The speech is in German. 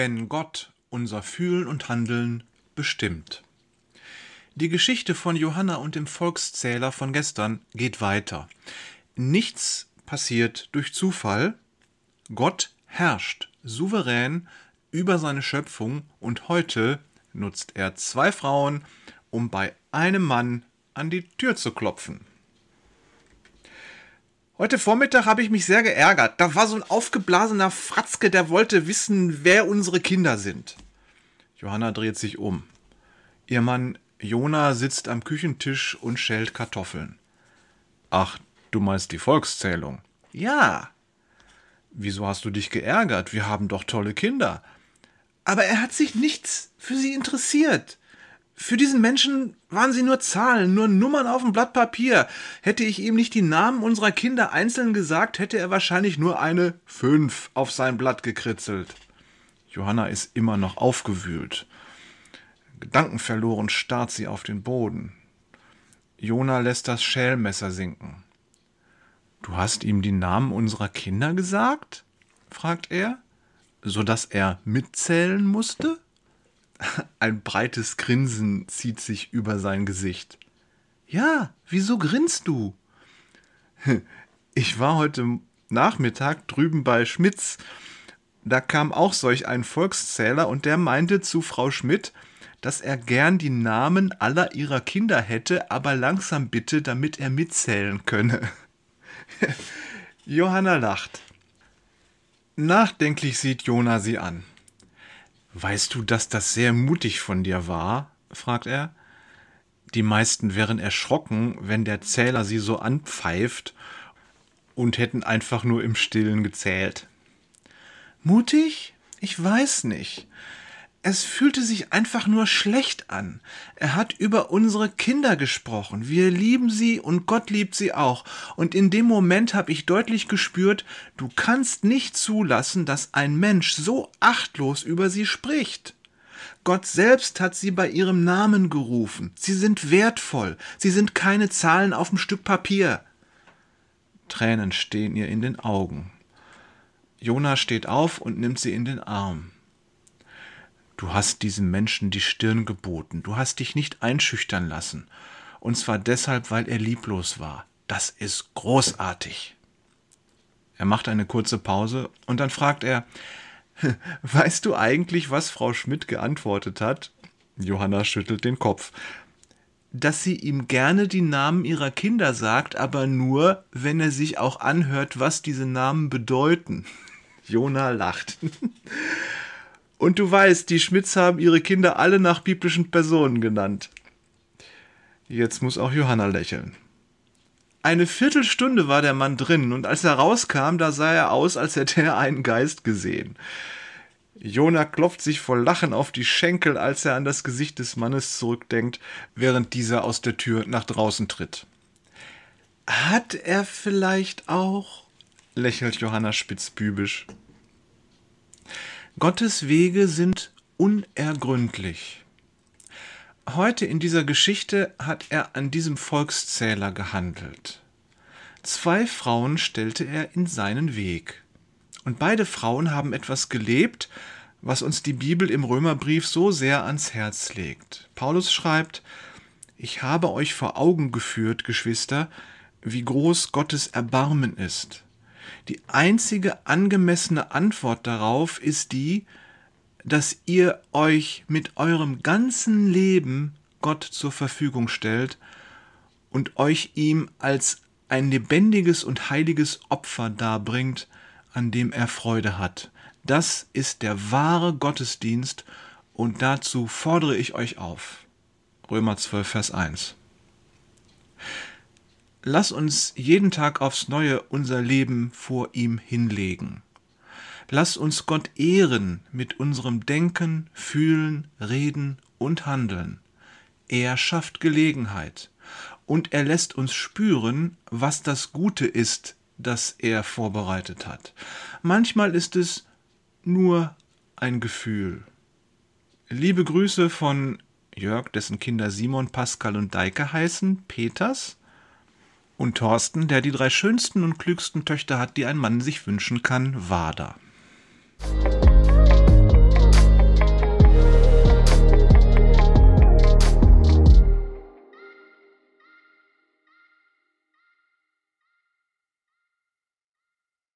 wenn Gott unser Fühlen und Handeln bestimmt. Die Geschichte von Johanna und dem Volkszähler von gestern geht weiter. Nichts passiert durch Zufall. Gott herrscht souverän über seine Schöpfung und heute nutzt er zwei Frauen, um bei einem Mann an die Tür zu klopfen. Heute Vormittag habe ich mich sehr geärgert. Da war so ein aufgeblasener Fratzke, der wollte wissen, wer unsere Kinder sind. Johanna dreht sich um. Ihr Mann Jona sitzt am Küchentisch und schält Kartoffeln. Ach, du meinst die Volkszählung? Ja. Wieso hast du dich geärgert? Wir haben doch tolle Kinder. Aber er hat sich nichts für sie interessiert. Für diesen Menschen waren sie nur Zahlen, nur Nummern auf dem Blatt Papier. Hätte ich ihm nicht die Namen unserer Kinder einzeln gesagt, hätte er wahrscheinlich nur eine fünf auf sein Blatt gekritzelt. Johanna ist immer noch aufgewühlt. Gedankenverloren starrt sie auf den Boden. Jona lässt das Schälmesser sinken. Du hast ihm die Namen unserer Kinder gesagt? fragt er, so dass er mitzählen musste? Ein breites Grinsen zieht sich über sein Gesicht. Ja, wieso grinst du? Ich war heute Nachmittag drüben bei Schmitz. Da kam auch solch ein Volkszähler und der meinte zu Frau Schmidt, dass er gern die Namen aller ihrer Kinder hätte, aber langsam bitte, damit er mitzählen könne. Johanna lacht. Nachdenklich sieht Jona sie an. Weißt du, dass das sehr mutig von dir war? fragt er. Die meisten wären erschrocken, wenn der Zähler sie so anpfeift und hätten einfach nur im Stillen gezählt. Mutig? Ich weiß nicht. Es fühlte sich einfach nur schlecht an. Er hat über unsere Kinder gesprochen. Wir lieben sie und Gott liebt sie auch. Und in dem Moment habe ich deutlich gespürt, du kannst nicht zulassen, dass ein Mensch so achtlos über sie spricht. Gott selbst hat sie bei ihrem Namen gerufen. Sie sind wertvoll. Sie sind keine Zahlen auf dem Stück Papier. Tränen stehen ihr in den Augen. Jona steht auf und nimmt sie in den Arm. Du hast diesem Menschen die Stirn geboten, du hast dich nicht einschüchtern lassen, und zwar deshalb, weil er lieblos war. Das ist großartig. Er macht eine kurze Pause und dann fragt er, Weißt du eigentlich, was Frau Schmidt geantwortet hat? Johanna schüttelt den Kopf. Dass sie ihm gerne die Namen ihrer Kinder sagt, aber nur, wenn er sich auch anhört, was diese Namen bedeuten. Jona lacht. Und du weißt, die Schmidts haben ihre Kinder alle nach biblischen Personen genannt. Jetzt muss auch Johanna lächeln. Eine Viertelstunde war der Mann drin, und als er rauskam, da sah er aus, als hätte er einen Geist gesehen. Jona klopft sich vor Lachen auf die Schenkel, als er an das Gesicht des Mannes zurückdenkt, während dieser aus der Tür nach draußen tritt. Hat er vielleicht auch? lächelt Johanna spitzbübisch. Gottes Wege sind unergründlich. Heute in dieser Geschichte hat er an diesem Volkszähler gehandelt. Zwei Frauen stellte er in seinen Weg. Und beide Frauen haben etwas gelebt, was uns die Bibel im Römerbrief so sehr ans Herz legt. Paulus schreibt, ich habe euch vor Augen geführt, Geschwister, wie groß Gottes Erbarmen ist. Die einzige angemessene Antwort darauf ist die, dass ihr euch mit eurem ganzen Leben Gott zur Verfügung stellt und euch ihm als ein lebendiges und heiliges Opfer darbringt, an dem er Freude hat. Das ist der wahre Gottesdienst und dazu fordere ich euch auf. Römer 12, Vers 1. Lass uns jeden Tag aufs neue unser Leben vor ihm hinlegen. Lass uns Gott ehren mit unserem Denken, Fühlen, Reden und Handeln. Er schafft Gelegenheit und er lässt uns spüren, was das Gute ist, das er vorbereitet hat. Manchmal ist es nur ein Gefühl. Liebe Grüße von Jörg, dessen Kinder Simon, Pascal und Deike heißen, Peters, und Thorsten, der die drei schönsten und klügsten Töchter hat, die ein Mann sich wünschen kann, war da.